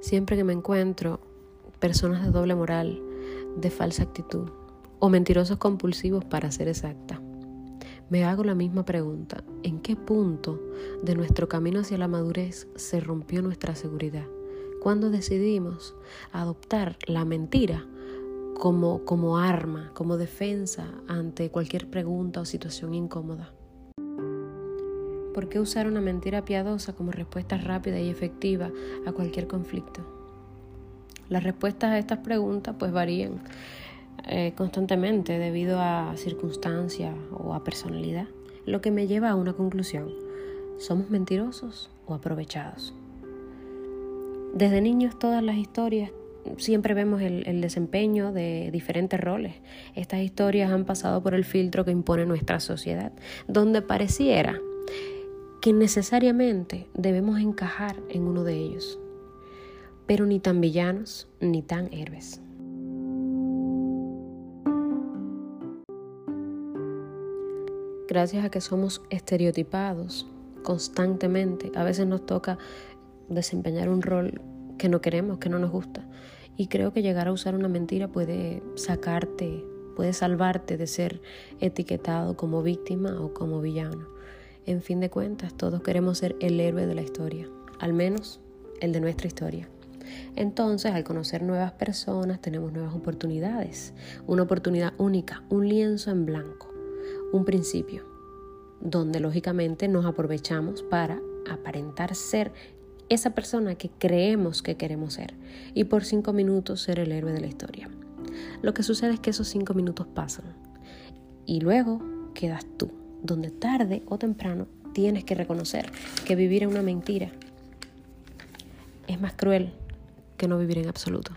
Siempre que me encuentro personas de doble moral, de falsa actitud o mentirosos compulsivos para ser exacta, me hago la misma pregunta. ¿En qué punto de nuestro camino hacia la madurez se rompió nuestra seguridad? Cuando decidimos adoptar la mentira como, como arma, como defensa ante cualquier pregunta o situación incómoda. ¿Por qué usar una mentira piadosa como respuesta rápida y efectiva a cualquier conflicto? Las respuestas a estas preguntas pues varían eh, constantemente debido a circunstancias o a personalidad, lo que me lleva a una conclusión. ¿Somos mentirosos o aprovechados? Desde niños todas las historias siempre vemos el, desempeño de diferentes roles. Estas historias han pasado por el filtro que impone nuestra sociedad, donde pareciera que necesariamente debemos encajar en uno de ellos, pero ni tan villanos ni tan héroes. Gracias a que somos estereotipados constantemente, a veces nos toca desempeñar un rol que no queremos, que no nos gusta. Y creo que llegar a usar una mentira puede sacarte, puede salvarte de ser etiquetado como víctima o como villano. En fin de cuentas, todos queremos ser el héroe de la historia, al menos el de nuestra historia. Entonces, al conocer nuevas personas, tenemos nuevas oportunidades, una oportunidad única, un lienzo en blanco, un principio, donde lógicamente nos aprovechamos para aparentar ser esa persona que creemos que queremos ser y por cinco minutos ser el héroe de la historia. Lo que sucede es que esos cinco minutos pasan y luego quedas tú, donde tarde o temprano tienes que reconocer que vivir en una mentira es más cruel que no vivir en absoluto.